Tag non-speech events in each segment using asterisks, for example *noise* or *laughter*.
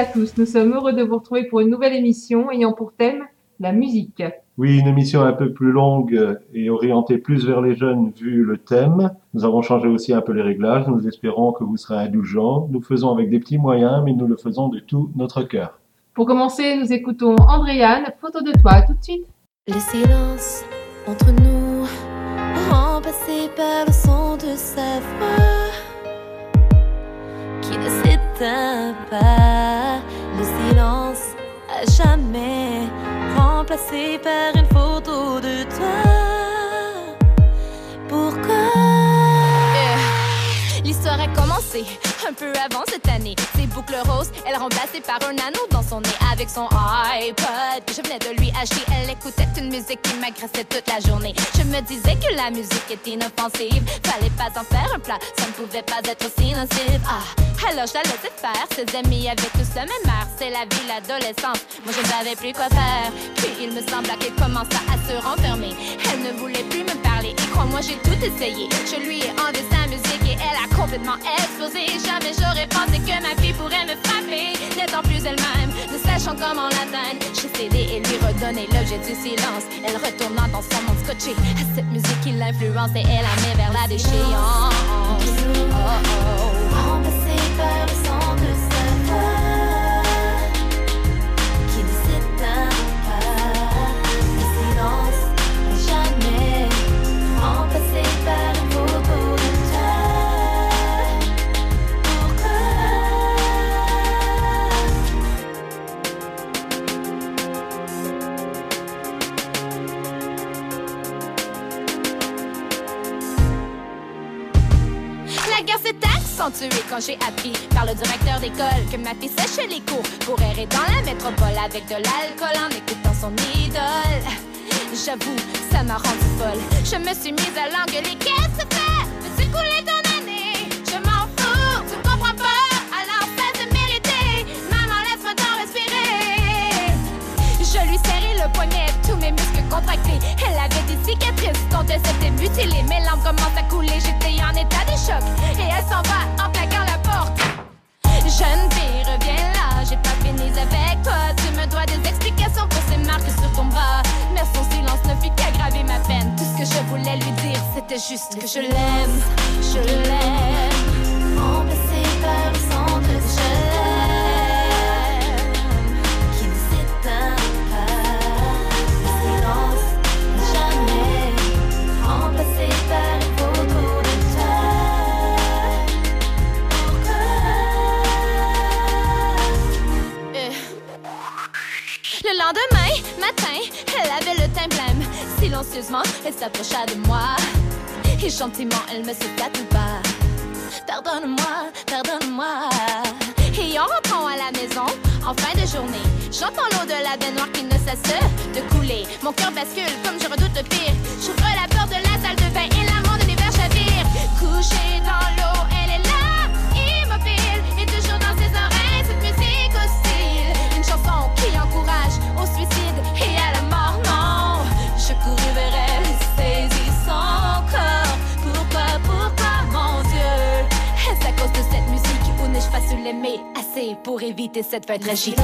À tous. Nous sommes heureux de vous retrouver pour une nouvelle émission ayant pour thème la musique. Oui, une émission un peu plus longue et orientée plus vers les jeunes vu le thème. Nous avons changé aussi un peu les réglages. Nous espérons que vous serez indulgents. Nous faisons avec des petits moyens, mais nous le faisons de tout notre cœur. Pour commencer, nous écoutons Andréane, photo de toi. tout de suite. Le silence entre nous, remplacé par le son de sa voix qui ne s'éteint pas. Jamais remplacé par une photo de toi. Pourquoi? L'histoire a commencé peu avant cette année. Ses boucles roses, elle remplacée par un anneau dans son nez avec son iPod. Je venais de lui acheter, elle écoutait une musique qui m'agressait toute la journée. Je me disais que la musique était inoffensive. Fallait pas en faire un plat, ça ne pouvait pas être aussi nocif. Ah, alors je la laissais faire. Ses amis avaient tous le même air. C'est la vie, l'adolescence. Moi je ne savais plus quoi faire. Puis il me sembla qu'elle commença à se renfermer. Elle ne voulait plus me parler. Et crois-moi, j'ai tout essayé. Je lui ai enlevé sa musique et elle a complètement explosé. J'aurais pensé que ma fille pourrait me frapper. N'étant plus elle-même, ne sachant comment l'atteindre. J'ai cédé et lui redonné l'objet du silence. Elle retourna dans son monde scotché à cette musique qui l'influence et elle a mis vers la déchéance. Oh, oh. Remplacé par le son S'est accentuée quand j'ai appris par le directeur d'école que ma fille séchait les cours pour errer dans la métropole avec de l'alcool en écoutant son idole. J'avoue, ça m'a rendu folle. Je me suis mise à l'engueuler. Qu'est-ce que fais? Veux-tu couler ton année? Je m'en fous, tu comprends pas? Alors cesse de mériter. Maman, laisse-moi t'en respirer. Je lui serrai le poignet, tous mes muscles contractés. Elle avait des cicatrices dont elle s'était mutilée. Mes larmes commencent à couler, j'étais en état de choc. Et elle s'en va en claquant la porte. Jeune fille, reviens là, j'ai pas fini avec toi. Tu me dois des explications pour ces marques sur ton bras. Mais son silence ne fit qu'aggraver ma peine. Tout ce que je voulais lui dire, c'était juste que je l'aime. Je l'aime. Remplacé Elle s'approcha de moi. Et gentiment, elle me souffla tout bas. Pardonne-moi, pardonne-moi. Et en rentrant à la maison, en fin de journée, j'entends l'eau de la baignoire qui ne cesse de couler. Mon cœur bascule comme je redoute le pire. J'ouvre la porte de la salle de bain et là, mon univers chavire. Couchée dans l'eau, su l'aimer assez pour éviter cette fin tragique?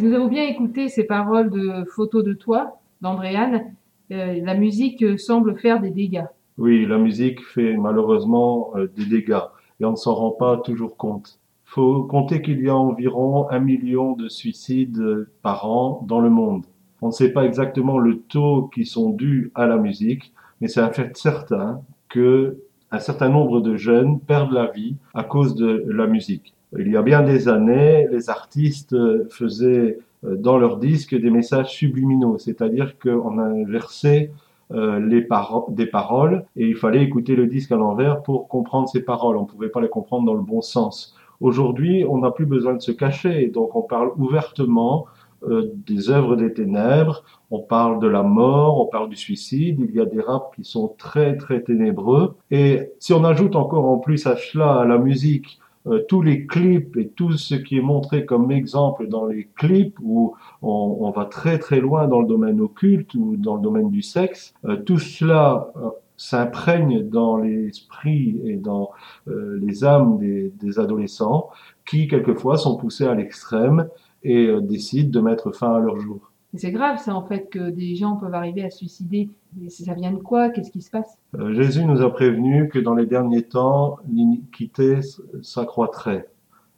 Nous, avons bien écouté ces paroles de Photo de toi d'Andréane. Euh, la musique euh, semble faire des dégâts. Oui, la musique fait malheureusement euh, des dégâts et on ne s'en rend pas toujours compte. Faut compter qu'il y a environ un million de suicides par an dans le monde. On ne sait pas exactement le taux qui sont dus à la musique, mais c'est un fait certain que un certain nombre de jeunes perdent la vie à cause de la musique. Il y a bien des années, les artistes faisaient dans leurs disques des messages subliminaux, c'est-à-dire qu'on inversait euh, les paro des paroles et il fallait écouter le disque à l'envers pour comprendre ces paroles. On ne pouvait pas les comprendre dans le bon sens. Aujourd'hui, on n'a plus besoin de se cacher, donc on parle ouvertement euh, des œuvres des ténèbres, on parle de la mort, on parle du suicide, il y a des raps qui sont très très ténébreux. Et si on ajoute encore en plus à cela, la musique, euh, tous les clips et tout ce qui est montré comme exemple dans les clips où on, on va très très loin dans le domaine occulte ou dans le domaine du sexe, euh, tout cela euh, s'imprègne dans l'esprit et dans euh, les âmes des, des, adolescents qui quelquefois sont poussés à l'extrême et euh, décident de mettre fin à leur jour. C'est grave ça en fait que des gens peuvent arriver à se suicider. Et ça vient de quoi? Qu'est-ce qui se passe? Euh, Jésus nous a prévenu que dans les derniers temps, l'iniquité s'accroîtrait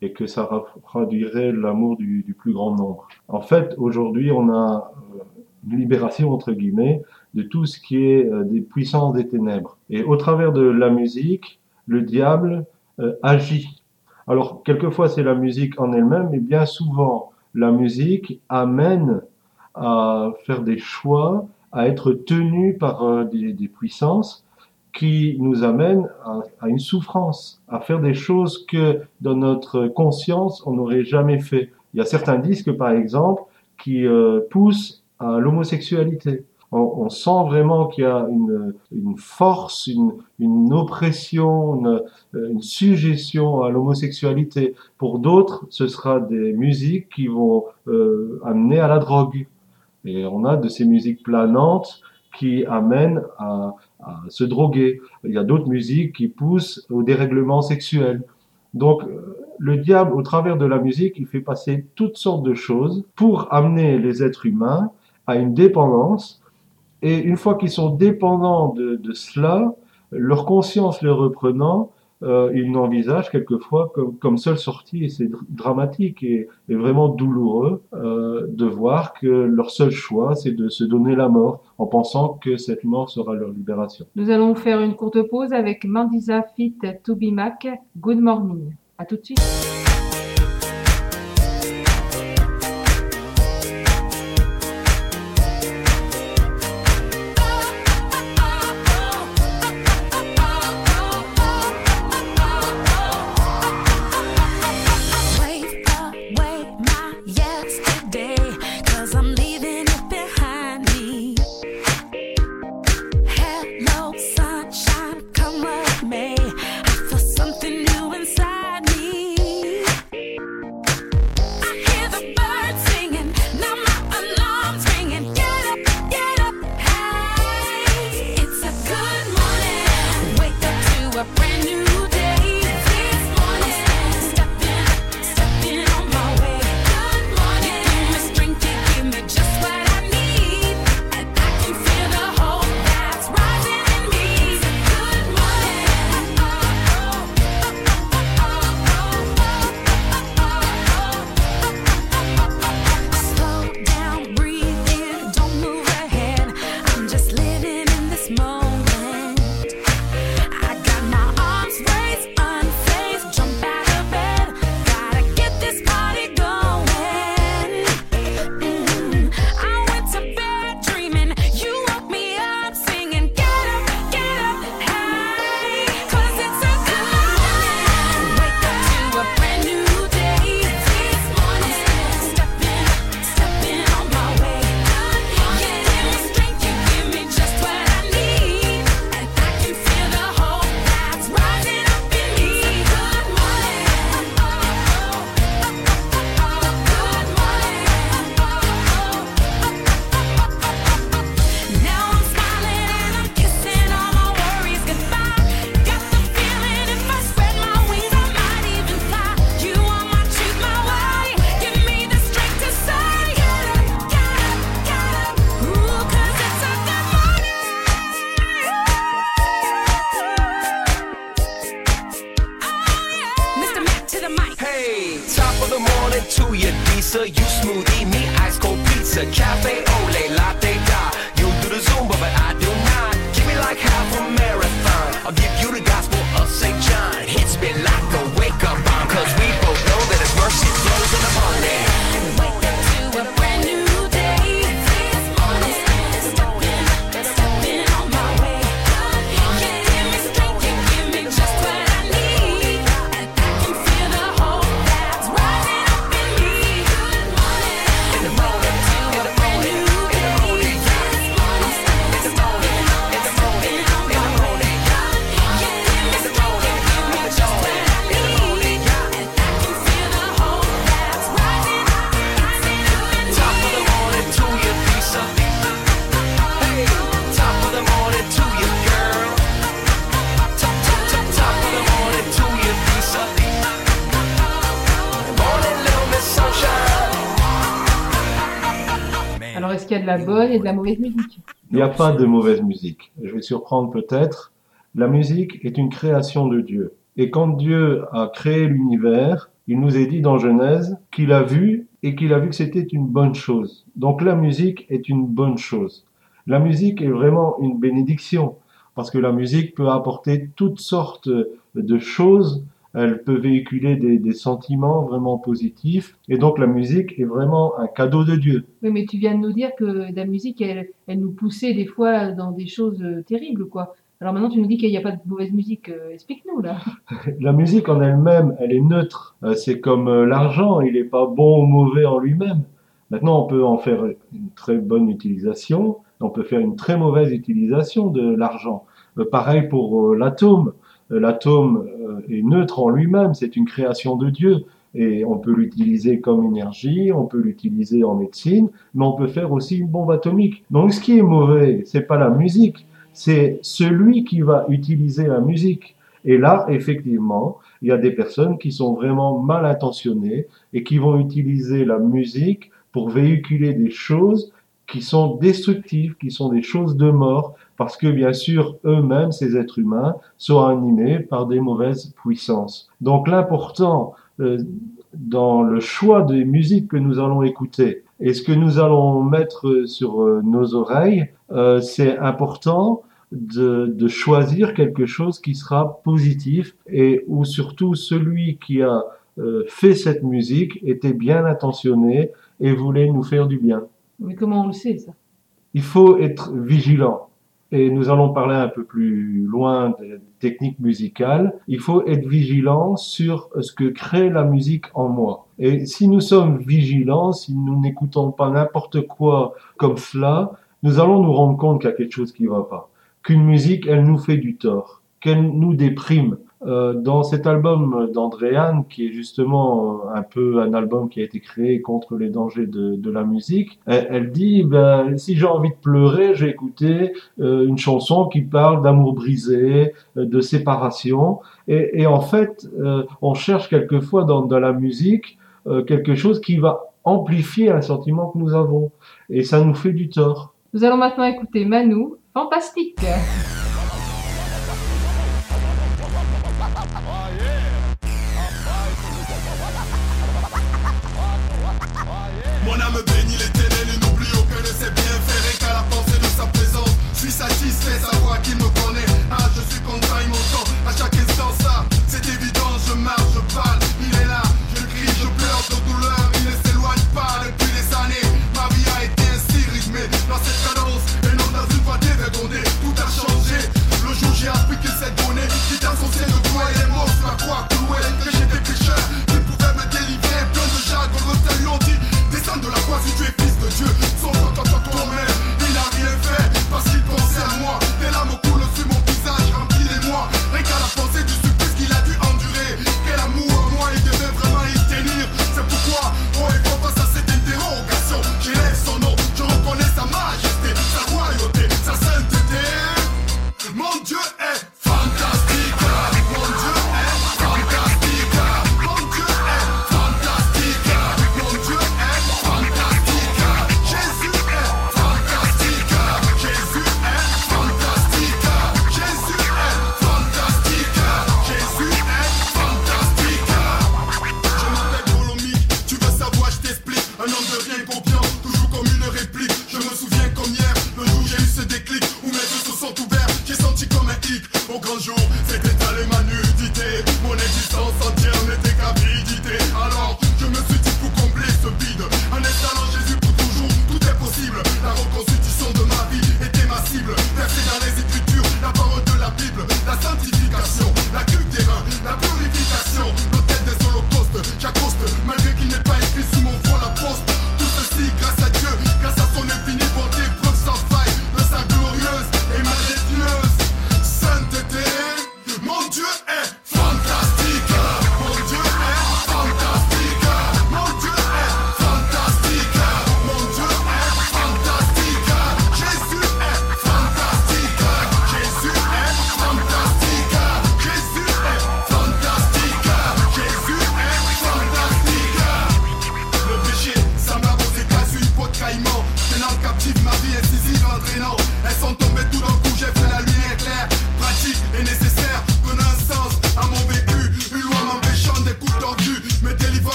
et que ça produirait l'amour du, plus grand nombre. En fait, aujourd'hui, on a euh, une libération entre guillemets de tout ce qui est euh, des puissances des ténèbres. Et au travers de la musique, le diable agit. Alors, quelquefois, c'est la musique en elle-même, mais bien souvent, la musique amène à faire des choix, à être tenu par euh, des, puissances qui nous amènent à, une souffrance, à faire des choses que dans notre conscience, on n'aurait jamais fait. Il y a certains disques, par exemple, qui euh, poussent à l'homosexualité. On, sent vraiment qu'il y a une, force, une, oppression, une, une, suggestion à l'homosexualité. Pour d'autres, ce sera des musiques qui vont euh, amener à la drogue. Et on a de ces musiques planantes qui amènent à, se droguer. Il y a d'autres musiques qui poussent au dérèglement sexuel. Donc, le diable, au travers de la musique, il fait passer toutes sortes de choses pour amener les êtres humains à une dépendance. Et une fois qu'ils sont dépendants de, cela, leur conscience les reprenant, euh, ils n'envisagent quelquefois comme, comme, seule sortie, et c'est dramatique et, et, vraiment douloureux euh, de voir que leur seul choix, c'est de se donner la mort en pensant que cette mort sera leur libération. Nous allons faire une courte pause avec Mandisa Fit To Be Mac, Good Morning. À tout de suite. You, You smoothie, me ice cold pizza, cafe la bonne et de la mauvaise musique Il n'y a pas de mauvaise musique. Je vais surprendre peut-être. La musique est une création de Dieu. Et quand Dieu a créé l'univers, il nous est dit dans Genèse qu'il a vu et qu'il a vu que c'était une bonne chose. Donc la musique est une bonne chose. La musique est vraiment une bénédiction parce que la musique peut apporter toutes sortes de choses. Elle peut véhiculer des, des sentiments vraiment positifs. Et donc la musique est vraiment un cadeau de Dieu. Oui, mais tu viens de nous dire que la musique, elle, elle nous poussait des fois dans des choses euh, terribles, quoi. Alors maintenant, tu nous dis qu'il n'y a pas de mauvaise musique. Euh, Explique-nous, là. *laughs* La musique en elle-même, elle est neutre. Euh, C'est comme l'argent, il n'est pas bon ou mauvais en lui-même. Maintenant, on peut en faire une très bonne utilisation, on peut faire une très mauvaise utilisation de l'argent. Pareil pour l'atome. Euh, L'atome euh, est neutre en lui-même, c'est une création de Dieu. Et on peut l'utiliser comme énergie, on peut l'utiliser en médecine, mais on peut faire aussi une bombe atomique. Donc ce qui est mauvais, c'est pas la musique, c'est celui qui va utiliser la musique. Et là, effectivement, il y a des personnes qui sont vraiment mal intentionnées et qui vont utiliser la musique pour véhiculer des choses qui sont destructives, qui sont des choses de mort, parce que bien sûr, eux-mêmes, ces êtres humains, sont animés par des mauvaises puissances. Donc l'important euh, dans le choix des musiques que nous allons écouter et ce que nous allons mettre sur euh, nos oreilles, euh, c'est important de, de choisir quelque chose qui sera positif et où surtout celui qui a fait cette musique était bien intentionné et voulait nous faire du bien. Mais comment on le sait, ça? Il faut être vigilant. Et nous allons parler un peu plus loin des techniques musicales. Il faut être vigilant sur ce que crée la musique en moi. Et si nous sommes vigilants, si nous n'écoutons pas n'importe quoi comme cela, nous allons nous rendre compte qu'il y a quelque chose qui ne va pas. Qu'une musique, elle nous fait du tort, qu'elle nous déprime. Euh, dans cet album d'Andréane, qui est justement euh, un peu un album qui a été créé contre les dangers de, la musique, elle, dit ben, si j'ai envie de pleurer, j'ai écouté euh, une chanson qui parle d'amour brisé, de séparation, et, en fait, on cherche quelquefois dans, dans la musique quelque chose qui va amplifier un sentiment que nous avons, et ça nous fait du tort. Nous allons maintenant écouter Manu, fantastique. Satisfait, savoir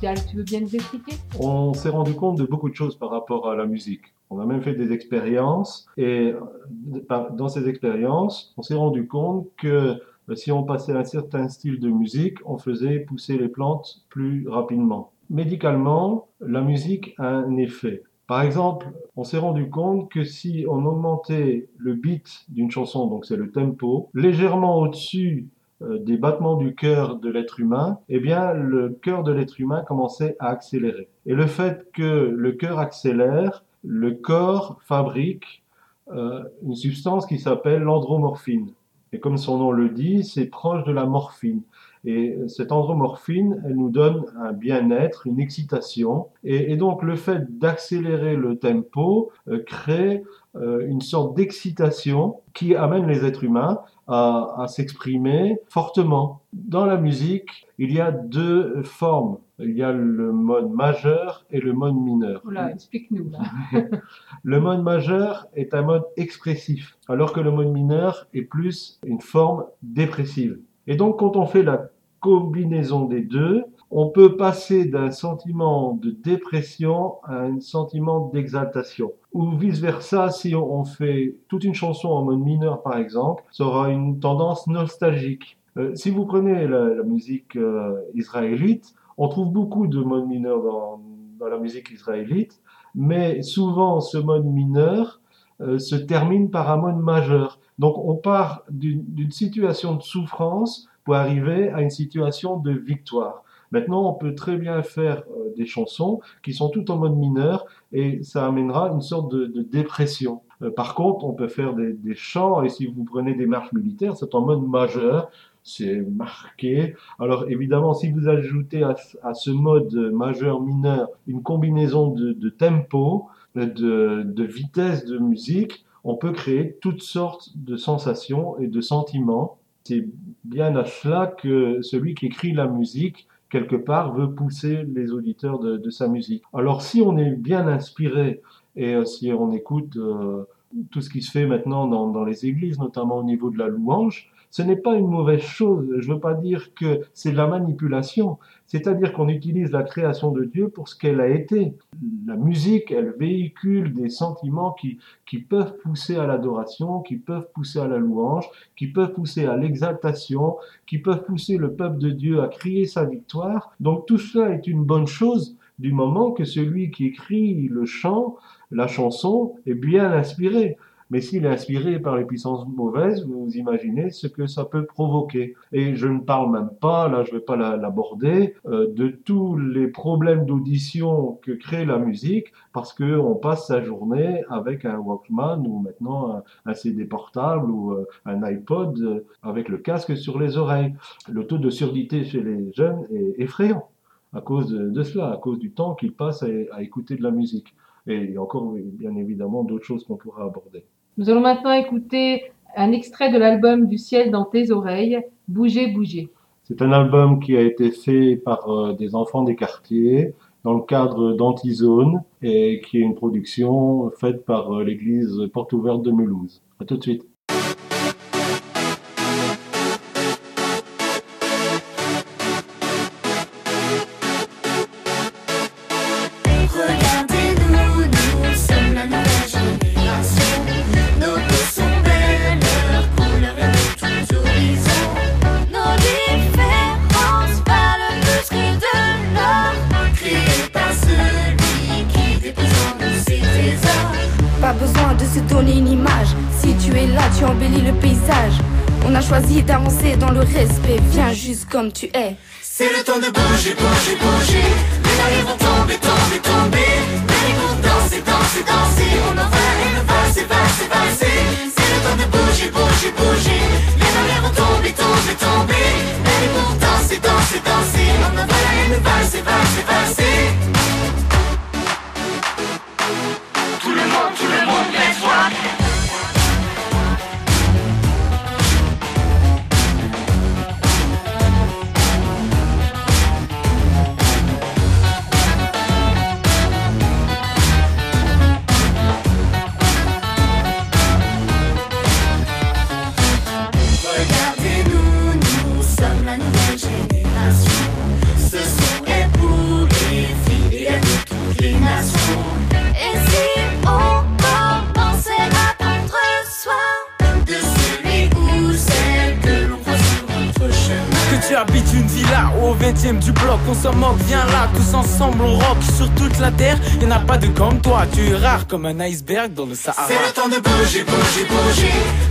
Tu veux bien nous expliquer? On s'est rendu compte de beaucoup de choses par rapport à la musique. On a même fait des expériences et euh, dans ces expériences, on s'est rendu compte que euh, si on passait un certain style de musique, on faisait pousser les plantes plus rapidement. Médicalement, la musique a un effet. Par exemple, on s'est rendu compte que si on augmentait le beat d'une chanson, donc c'est le tempo, légèrement au-dessus des battements du cœur de l'être humain, eh bien, le cœur de l'être humain commençait à accélérer. Et le fait que le cœur accélère, le corps fabrique euh, une substance qui s'appelle l'andromorphine. Et comme son nom le dit, c'est proche de la morphine. Et cette andromorphine, elle nous donne un bien-être, une excitation. Et, donc le fait d'accélérer le tempo euh, crée euh, une sorte d'excitation qui amène les êtres humains à, à s'exprimer fortement. Dans la musique, il y a deux formes. Il y a le mode majeur et le mode mineur. Oula, explique-nous là. *laughs* Le mode majeur est un mode expressif, alors que le mode mineur est plus une forme dépressive. Et donc, quand on fait la combinaison des deux, on peut passer d'un sentiment de dépression à un sentiment d'exaltation. Ou vice-versa, si on fait toute une chanson en mode mineur, par exemple, ça aura une tendance nostalgique. Euh, si vous prenez la, musique euh, israélite, on trouve beaucoup de modes mineurs dans, la musique israélite, mais souvent ce mode mineur euh, se termine par un mode majeur. Donc on part d'une situation de souffrance pour arriver à une situation de victoire. Maintenant, on peut très bien faire euh, des chansons qui sont toutes en mode mineur et ça amènera une sorte de, dépression. Euh, par contre, on peut faire des, chants et si vous prenez des marches militaires, c'est en mode majeur, c'est marqué. Alors évidemment, si vous ajoutez à, ce mode majeur-mineur une combinaison de, tempo, de vitesse de musique, on peut créer toutes sortes de sensations et de sentiments. C'est bien à cela que celui qui écrit la musique, quelque part, veut pousser les auditeurs de, sa musique. Alors si on est bien inspiré et euh, si on écoute euh, tout ce qui se fait maintenant dans les églises, notamment au niveau de la louange, ce n'est pas une mauvaise chose. Je ne veux pas dire que c'est de la manipulation. C'est-à-dire qu'on utilise la création de Dieu pour ce qu'elle a été. La musique, elle véhicule des sentiments qui, qui peuvent pousser à l'adoration, qui peuvent pousser à la louange, qui peuvent pousser à l'exaltation, qui peuvent pousser le peuple de Dieu à crier sa victoire. Donc tout cela est une bonne chose du moment que celui qui écrit le chant, la chanson, est bien inspiré. Mais s'il est inspiré par les puissances mauvaises, vous imaginez ce que ça peut provoquer. Et je ne parle même pas, là je ne vais pas la- l'aborder, euh, de tous les problèmes d'audition que crée la musique, parce que on passe sa journée avec un Walkman ou maintenant un, CD portable ou euh, un iPod euh, avec le casque sur les oreilles. Le taux de surdité chez les jeunes est effrayant à cause de, cela, à cause du temps qu'ils passent à, écouter de la musique. Et encore bien évidemment d'autres choses qu'on pourra aborder. Nous allons maintenant écouter un extrait de l'album Du ciel dans tes oreilles, Bouger, bouger. C'est un album qui a été fait par euh, des enfants des quartiers dans le cadre d'Antizone et qui est une production faite par euh, l'église Porte Ouverte de Mulhouse. À tout de suite. Comme tu es. C'est le temps de comme un iceberg dans le Sahara. C'est le temps de bouger, bouger, bouger.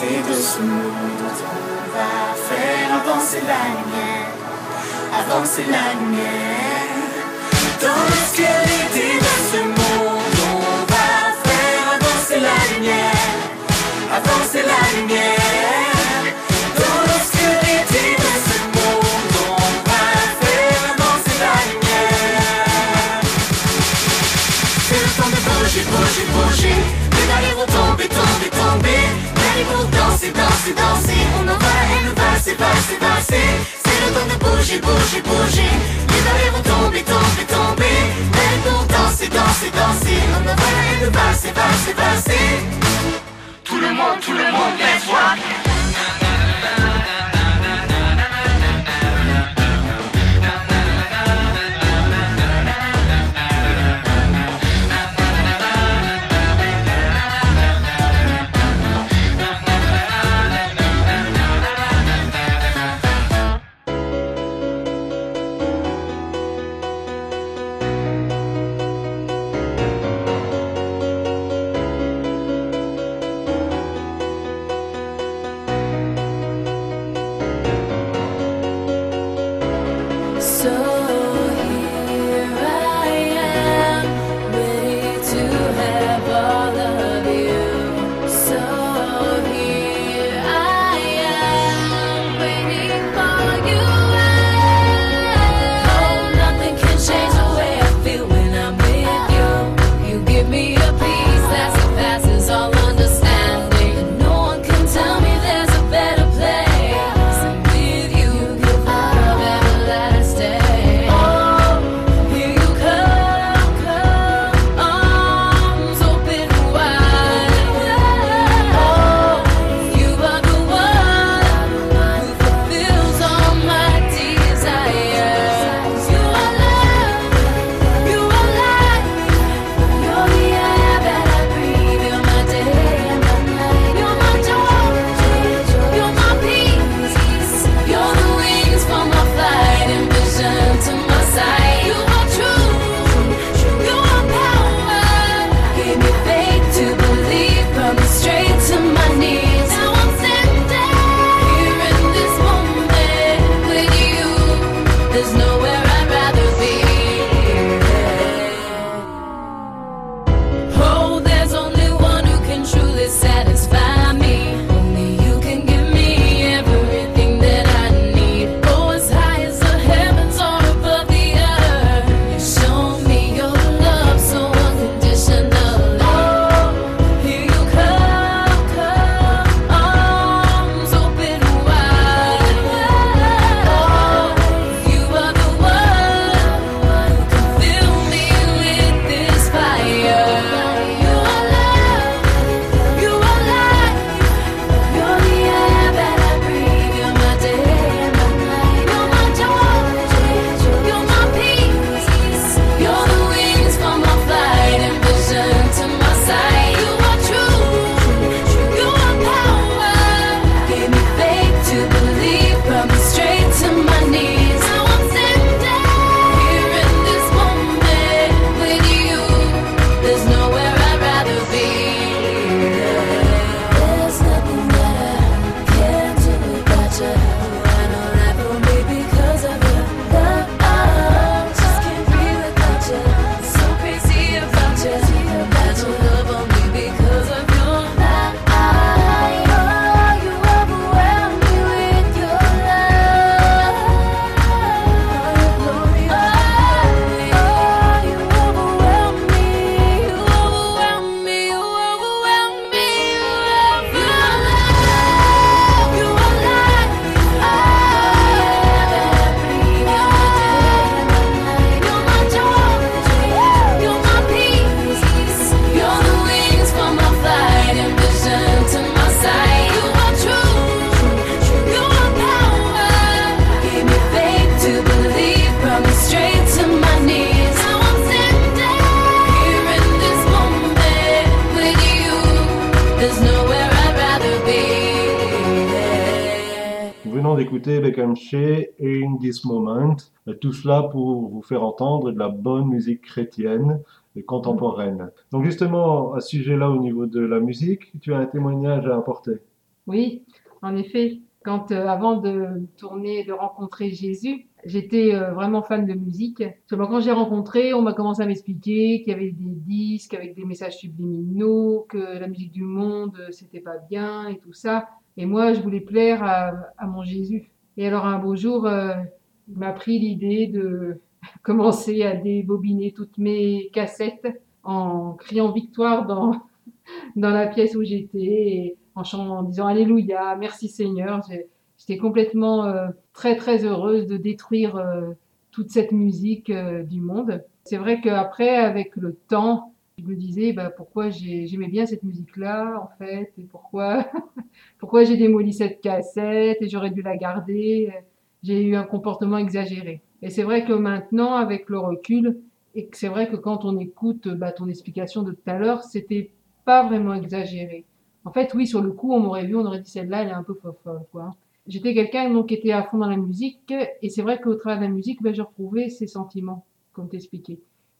L'obscurité de ce monde, on va faire avancer la lumière, avancer la lumière. Dans l'obscurité de ce monde, on va faire avancer la lumière, avancer la lumière. De bouger, bouger, bouger. Les derniers vont tomber, tomber, tomber. Mais pour danser, danser, danser. On va et passer. Tout le monde, tout le monde, let's rock. Tout cela pour vous faire entendre de la bonne musique chrétienne et contemporaine. Donc justement, à ce sujet-là, au niveau de la musique, tu as un témoignage à apporter. Oui, en effet, quand euh, avant de tourner, de rencontrer Jésus, j'étais euh, vraiment fan de musique. Seulement quand j'ai rencontré, on m'a commencé à m'expliquer qu'il y avait des disques avec des messages subliminaux, que la musique du monde euh, c'était pas bien et tout ça. Et moi, je voulais plaire à, mon Jésus. Et alors un beau jour, il m'a pris l'idée de *laughs* commencer à débobiner toutes mes cassettes en criant victoire dans *laughs* dans la pièce où j'étais et en, chan- en disant Alléluia, merci Seigneur. J'étais complètement euh, très très heureuse de détruire euh, toute cette musique euh, du monde. C'est vrai qu'après, avec le temps, je me disais bah, pourquoi j'ai- j'aimais bien cette musique-là en fait et pourquoi *laughs* pourquoi j'ai démoli cette cassette et j'aurais dû la garder? J'ai eu un comportement exagéré. Et c'est vrai que maintenant, avec le recul, et c'est vrai que quand on écoute bah, ton explication de tout à l'heure, c'était pas vraiment exagéré. En fait, oui, sur le coup, on m'aurait vu, on aurait dit celle-là, elle est un peu folle, quoi. J'étais quelqu'un donc qui était à fond dans la musique, et c'est vrai qu'au travers de la musique, ben, je retrouvais ces sentiments, comme t'expliquais.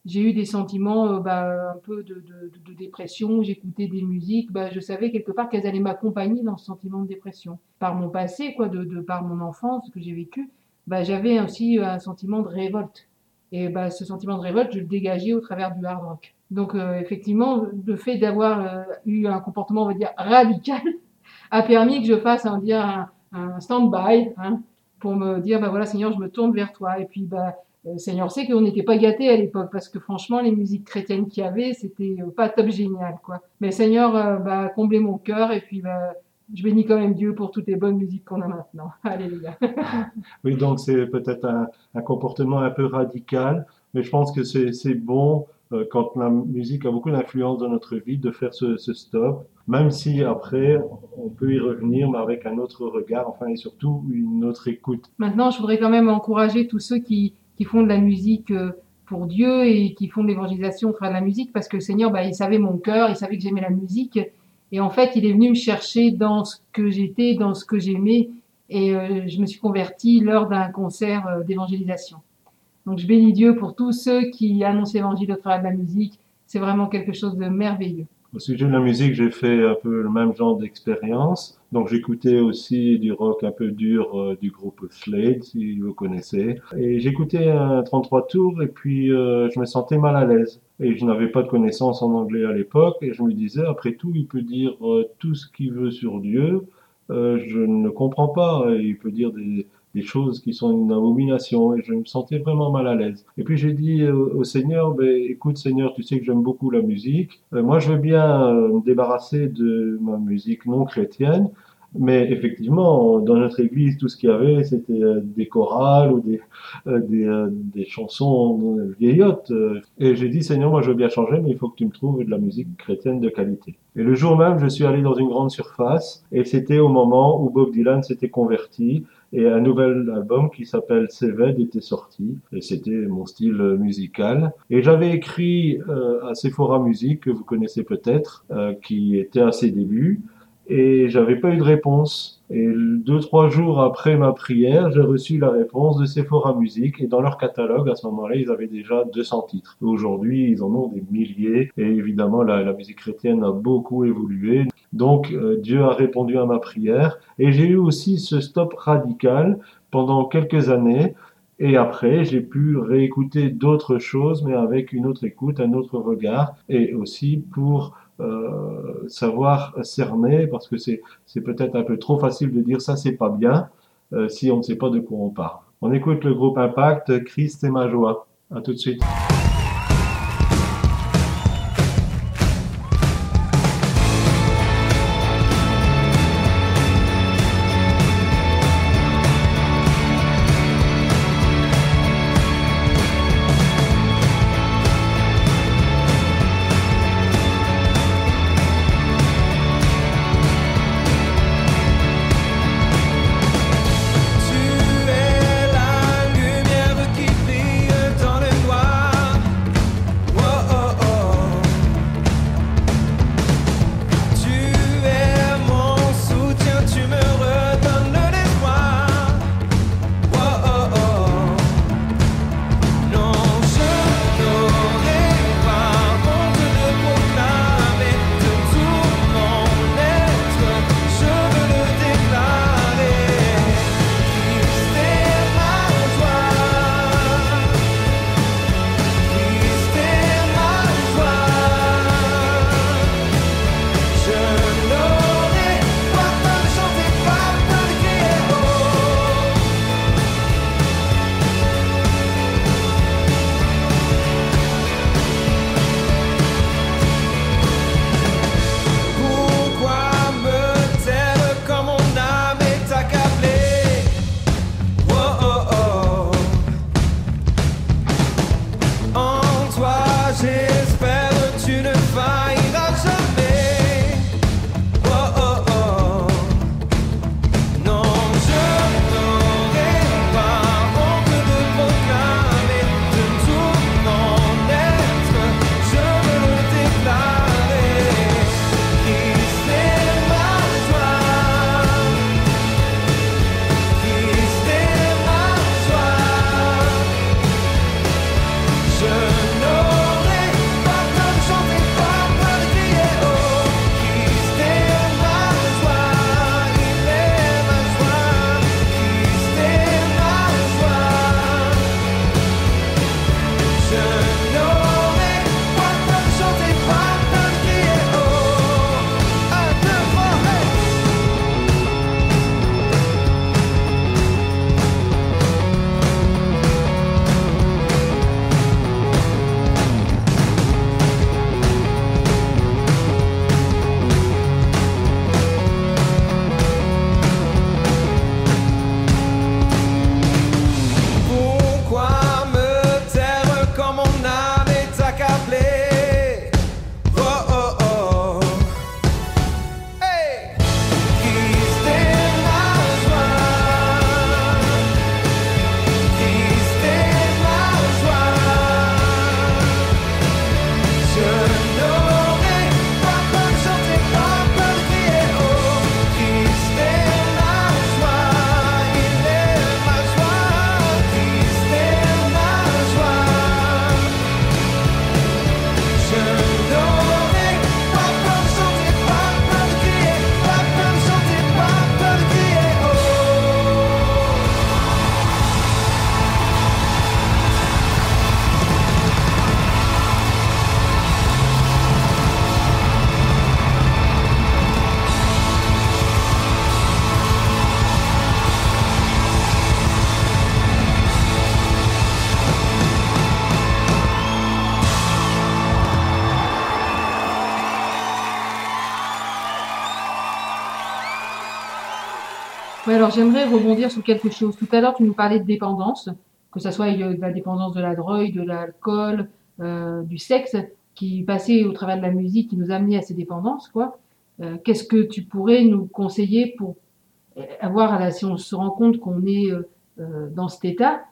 J'ai eu des sentiments euh, bah, un peu de, de, de, dépression, j'écoutais des musiques, bah, je savais quelque part qu'elles allaient m'accompagner dans ce sentiment de dépression. Par mon passé, quoi, de, de par mon enfance, ce que j'ai vécu, bah, j'avais aussi un sentiment de révolte. Et bah, ce sentiment de révolte, je le dégageais au travers du hard rock. Donc euh, effectivement, le fait d'avoir euh, eu un comportement, on va dire, radical, *laughs* a permis que je fasse, on va dire, un, un stand-by, hein, pour me dire, bah voilà, Seigneur, je me tourne vers toi. Et puis, bah, euh, Seigneur sait qu'on n'était pas gâtés à l'époque, parce que franchement, les musiques chrétiennes qu'il y avait, c'était euh, pas top génial, quoi. Mais Seigneur, bah, comblez mon cœur, et puis, bah, je bénis quand même Dieu pour toutes les bonnes musiques qu'on a maintenant. *laughs* Alléluia. *laughs* Oui, donc c'est peut-être un, un comportement un peu radical, mais je pense que c'est c'est bon euh, quand la musique a beaucoup d'influence dans notre vie de faire ce, ce stop, même si après on peut y revenir, mais avec un autre regard, enfin et surtout une autre écoute. Maintenant, je voudrais quand même encourager tous ceux qui, qui font de la musique euh, pour Dieu et qui font de l'évangélisation au travers de la musique, parce que le Seigneur, bah, il savait mon cœur, il savait que j'aimais la musique, et en fait, il est venu me chercher dans ce que j'étais, dans ce que j'aimais, et euh, je me suis convertie lors d'un concert euh, d'évangélisation. Donc, je bénis Dieu pour tous ceux qui annoncent l'évangile au travers de la musique. C'est vraiment quelque chose de merveilleux. Au sujet de la musique, j'ai fait un peu le même genre d'expérience. Donc j'écoutais aussi du rock un peu dur euh, du groupe Slade, si vous connaissez. Et j'écoutais un 33 tours et puis euh, je me sentais mal à l'aise. Et je n'avais pas de connaissances en anglais à l'époque et je me disais, après tout, il peut dire euh, tout ce qu'il veut sur Dieu. Euh, je ne comprends pas. Il peut dire des, des choses qui sont une abomination et je me sentais vraiment mal à l'aise. Et puis j'ai dit au, Seigneur, ben, écoute Seigneur, tu sais que j'aime beaucoup la musique. Euh, moi, je veux bien euh, me débarrasser de ma musique non chrétienne. Mais effectivement, dans notre église, tout ce qu'il y avait, c'était euh, des chorales ou des, des, des chansons vieillottes. Et j'ai dit, Seigneur, moi je veux bien changer, mais il faut que tu me trouves de la musique chrétienne de qualité. Et le jour même, je suis allé dans une grande surface, et c'était au moment où Bob Dylan s'était converti, et un nouvel album qui s'appelle Seved était sorti, et c'était mon style musical. Et j'avais écrit euh, à Sephora Music, que vous connaissez peut-être, euh, qui était à ses débuts, et j'avais pas eu de réponse. Et deux, trois jours après ma prière, j'ai reçu la réponse de Sephora Music et dans leur catalogue, à ce moment-là, ils avaient déjà 200 titres. Aujourd'hui, ils en ont des milliers et évidemment, la musique chrétienne a beaucoup évolué. Donc, euh, Dieu a répondu à ma prière et j'ai eu aussi ce stop radical pendant quelques années. Et après, j'ai pu réécouter d'autres choses, mais avec une autre écoute, un autre regard, et aussi pour euh, savoir cerner, parce que c'est peut-être un peu trop facile de dire ça, c'est pas bien, euh, si on ne sait pas de quoi on parle. On écoute le groupe Impact, Christ et ma joie. À tout de suite. J'aimerais rebondir sur quelque chose. Tout à l'heure, tu nous parlais de dépendance, que ce soit euh, de la dépendance de la drogue, de l'alcool, euh, du sexe, qui passait au travers de la musique, qui nous amenait à ces dépendances, quoi. Euh, Qu'est-ce que tu pourrais nous conseiller pour avoir, si on se rend compte qu'on est dans cet état,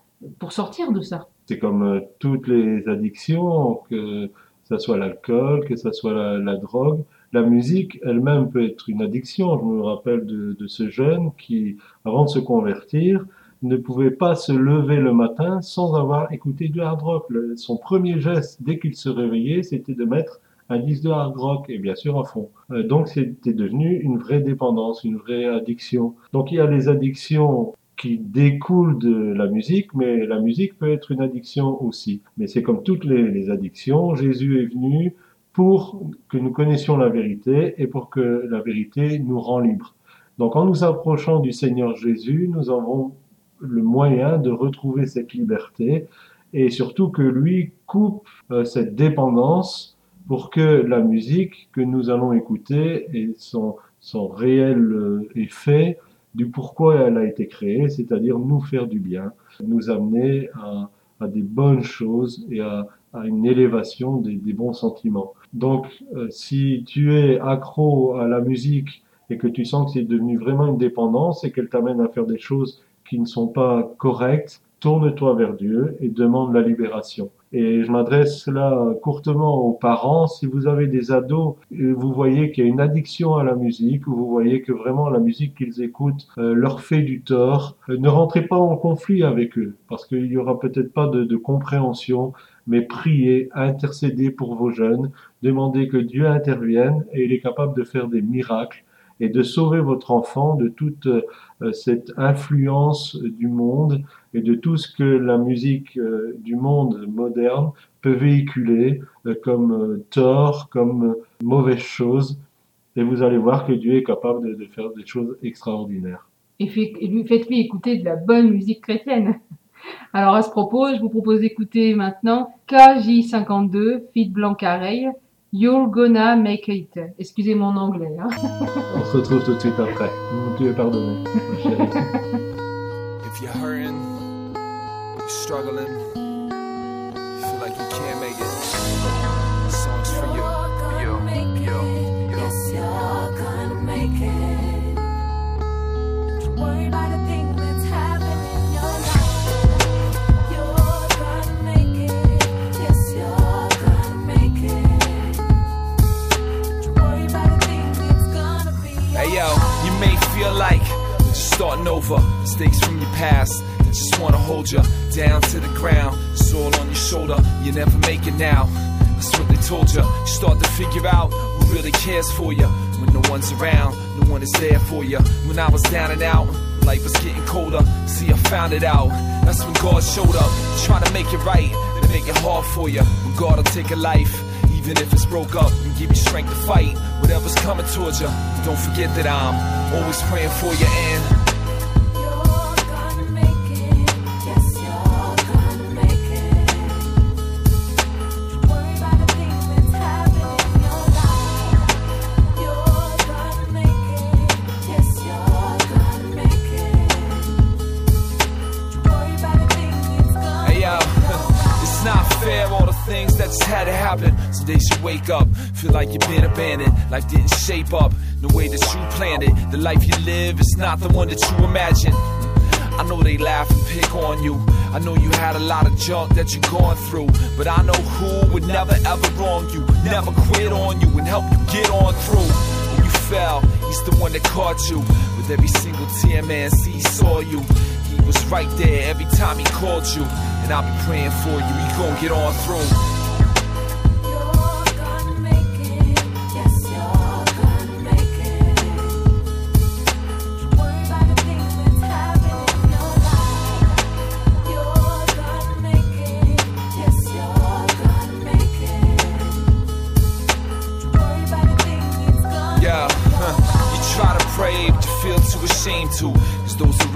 pour sortir de ça? C'est comme toutes les addictions, que ça soit l'alcool, que ça soit la drogue. La musique elle-même peut être une addiction. Je me rappelle de, ce jeune qui, avant de se convertir, ne pouvait pas se lever le matin sans avoir écouté du hard rock. Son premier geste, dès qu'il se réveillait, c'était de mettre un disque de hard rock, et bien sûr à fond. Euh, donc c'était devenu une vraie dépendance, une vraie addiction. Donc il y a les addictions qui découlent de la musique, mais la musique peut être une addiction aussi. Mais c'est comme toutes les addictions, Jésus est venu pour que nous connaissions la vérité et pour que la vérité nous rend libres. Donc en nous approchant du Seigneur Jésus, nous avons le moyen de retrouver cette liberté et surtout que lui coupe euh, cette dépendance pour que la musique que nous allons écouter ait son, réel euh, effet du pourquoi elle a été créée, c'est-à-dire nous faire du bien, nous amener à, des bonnes choses et à, une élévation des bons sentiments. Donc, euh, si tu es accro à la musique et que tu sens que c'est devenu vraiment une dépendance et qu'elle t'amène à faire des choses qui ne sont pas correctes, tourne-toi vers Dieu et demande la libération. Et je m'adresse là courtement aux parents. Si vous avez des ados vous voyez qu'il y a une addiction à la musique, ou vous voyez que vraiment la musique qu'ils écoutent euh, leur fait du tort, euh, ne rentrez pas en conflit avec eux, parce qu'il y aura peut-être pas de compréhension, mais priez, intercédez pour vos jeunes, demandez que Dieu intervienne et il est capable de faire des miracles et de sauver votre enfant de toute euh, cette influence du monde et de tout ce que la musique euh, du monde moderne peut véhiculer euh, comme tort, comme mauvaise chose. Et vous allez voir que Dieu est capable de, faire des choses extraordinaires. Et, fait- et lui- faites-lui écouter de la bonne musique chrétienne. Alors à ce propos, je vous propose d'écouter maintenant KJ52, Fit Blanc Careil, You're Gonna Make It. Excusez mon anglais. Hein. On se retrouve tout de suite après. Dieu est pardonné, ma chérie. If you're hurting, you're struggling, you feel like you can't make it. This song's for you. Yo, yo, yo. Yes, you're gonna make it. Don't worry about a thing over, mistakes from your past. They just wanna hold you down to the ground. It's all on your shoulder, you never make it now. That's what they told you. You start to figure out who really cares for you. When no one's around, no one is there for you. When I was down and out, life was getting colder. See, I found it out. That's when God showed up, trying to make it right, to make it hard for you. When God will take a life, even if it's broke up, and give you strength to fight whatever's coming towards you. Don't forget that I'm always praying for you and wake up, feel like you've been abandoned. Life didn't shape up the way that you planned it. The life you live is not the one that you imagined. I know they laugh and pick on you. I know you had a lot of junk that you're going through. But I know who would never ever wrong you, never quit on you, and help you get on through. When you fell, he's the one that caught you. With every single tear, man, see, he saw you. He was right there every time he called you. And I'll be praying for you. You gon' get on through.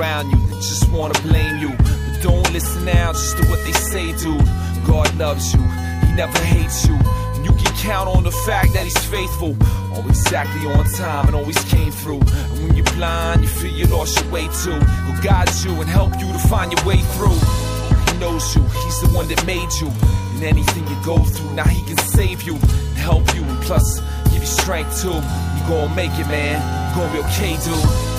Around you that just wanna blame you. But don't listen now, just do what they say, dude. God loves you, He never hates you. And you can count on the fact that he's faithful. Always exactly on time and always came through. And when you're blind, you feel you lost your way too. He'll guide you and help you to find your way through. He knows you, he's the one that made you. And anything you go through, now he can save you and help you. And plus, give you strength too. You gonna make it, man. You gonna be okay, dude.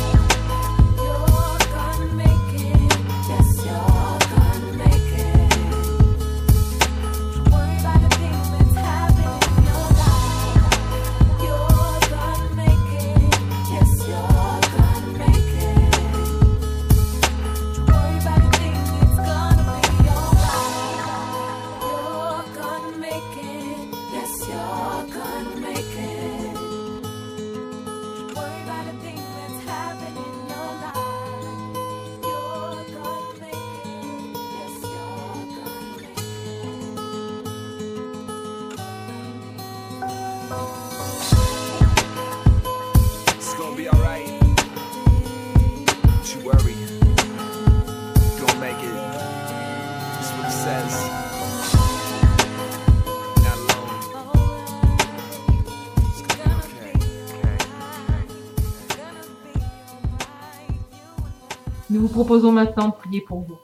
Nous vous proposons maintenant de prier pour vous.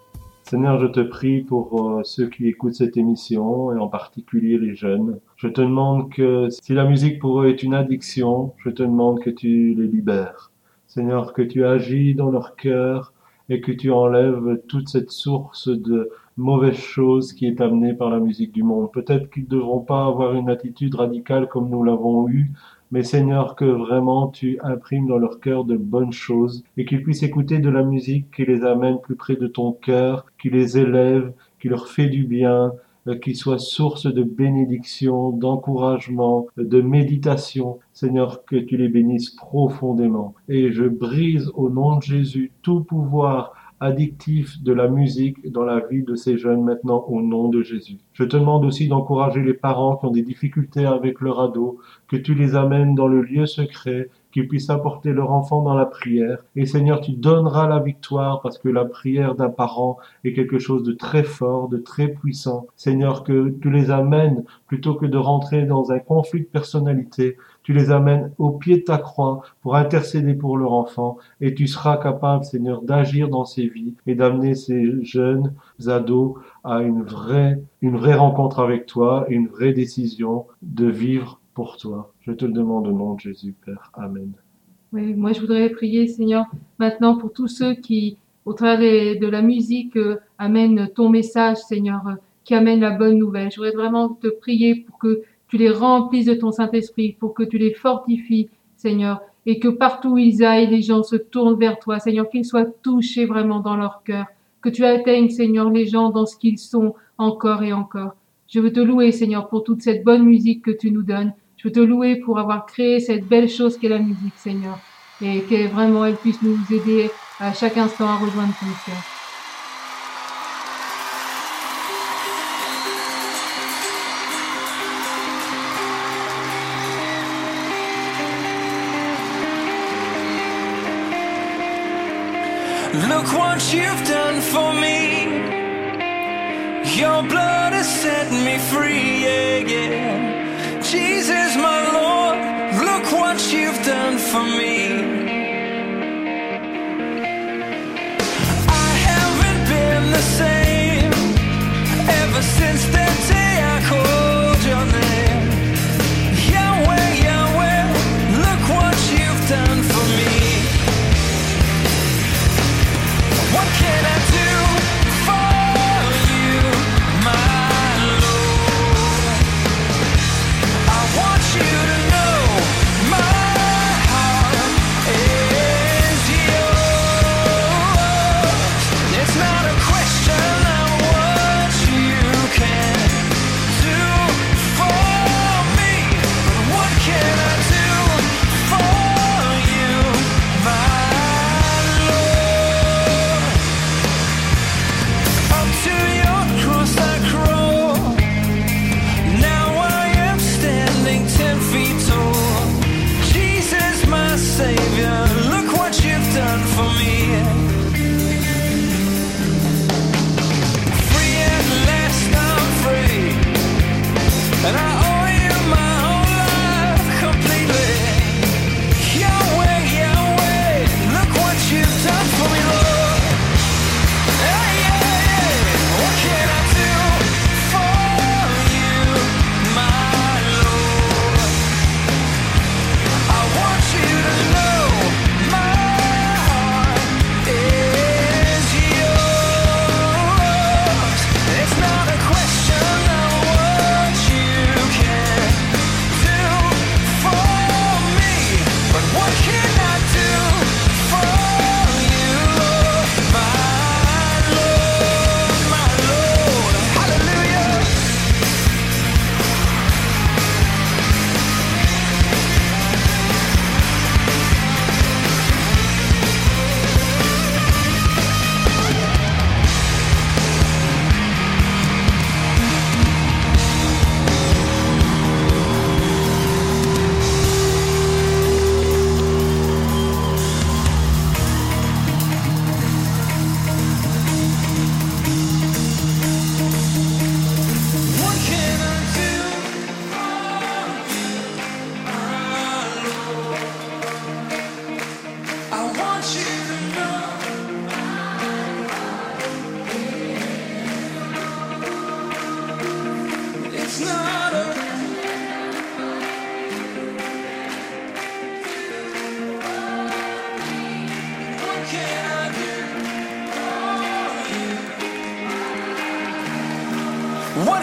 Seigneur, je te prie pour euh, ceux qui écoutent cette émission et en particulier les jeunes. Je te demande que si la musique pour eux est une addiction, je te demande que tu les libères. Seigneur, que tu agis dans leur cœur et que tu enlèves toute cette source de mauvaises choses qui est amenée par la musique du monde. Peut-être qu'ils ne devront pas avoir une attitude radicale comme nous l'avons eu, mais Seigneur, que vraiment tu imprimes dans leur cœur de bonnes choses et qu'ils puissent écouter de la musique qui les amène plus près de ton cœur, qui les élève, qui leur fait du bien, euh, qui soit source de bénédiction, d'encouragement, de méditation. Seigneur, que tu les bénisses profondément. Et je brise au nom de Jésus tout pouvoir addictif de la musique dans la vie de ces jeunes maintenant au nom de Jésus. Je te demande aussi d'encourager les parents qui ont des difficultés avec leur ado, que tu les amènes dans le lieu secret, qu'ils puissent apporter leur enfant dans la prière. Et Seigneur, tu donneras la victoire parce que la prière d'un parent est quelque chose de très fort, de très puissant. Seigneur, que tu les amènes plutôt que de rentrer dans un conflit de personnalité, tu les amènes au pied de ta croix pour intercéder pour leur enfant et tu seras capable, Seigneur, d'agir dans ces vies et d'amener ces jeunes ados à une vraie, une vraie rencontre avec toi une vraie décision de vivre pour toi. Je te le demande au nom de Jésus, Père. Amen. Oui, moi je voudrais prier, Seigneur, maintenant pour tous ceux qui, au travers de la musique, euh, amènent ton message, Seigneur, euh, qui amène la bonne nouvelle. Je voudrais vraiment te prier pour que tu les remplisses de ton Saint-Esprit, pour que tu les fortifies, Seigneur, et que partout où ils aillent, les gens se tournent vers toi, Seigneur, qu'ils soient touchés vraiment dans leur cœur, que tu atteignes, Seigneur, les gens dans ce qu'ils sont encore et encore. Je veux te louer, Seigneur, pour toute cette bonne musique que tu nous donnes. Je veux te louer pour avoir créé cette belle chose qu'est la musique, Seigneur, et que vraiment elle puisse nous aider à chaque instant à rejoindre ton cœur. Look what you've done for me. Your blood has set me free, yeah, yeah. Jesus, my Lord, look what you've done for me. I haven't been the same ever since that day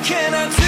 can I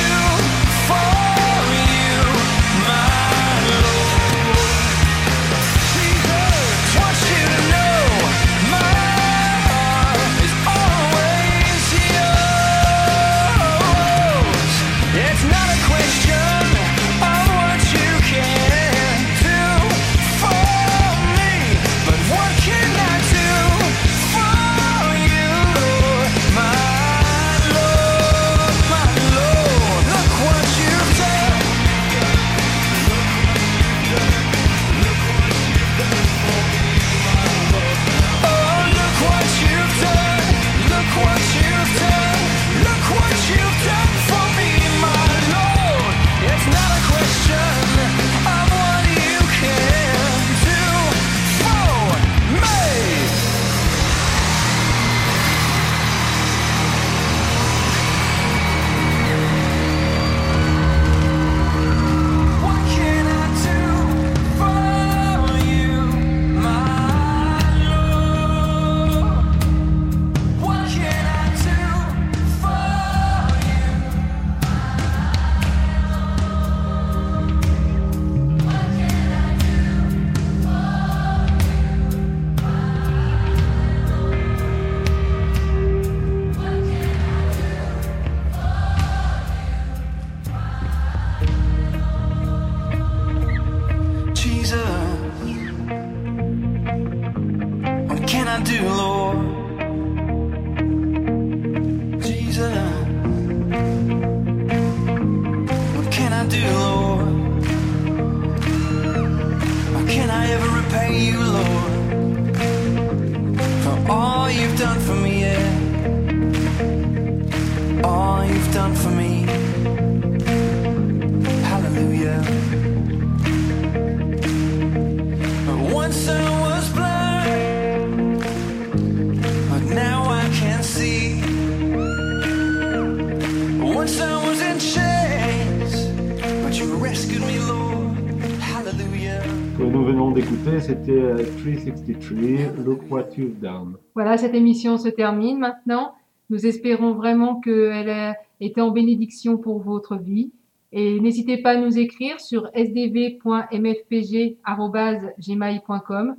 Voilà, cette émission se termine maintenant. Nous espérons vraiment qu'elle a été en bénédiction pour votre vie. Et n'hésitez pas à nous écrire sur sdv.mfpg.gmail.com,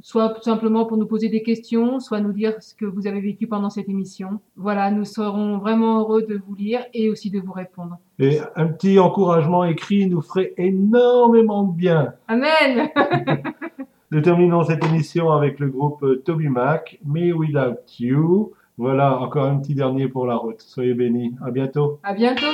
soit tout simplement pour nous poser des questions, soit nous dire ce que vous avez vécu pendant cette émission. Voilà, nous serons vraiment heureux de vous lire et aussi de vous répondre. Et un petit encouragement écrit nous ferait énormément de bien. Amen *laughs* Nous terminons cette émission avec le groupe euh, Toby Mac, Me Without You. Voilà, encore un petit dernier pour la route. Soyez bénis. À bientôt. À bientôt.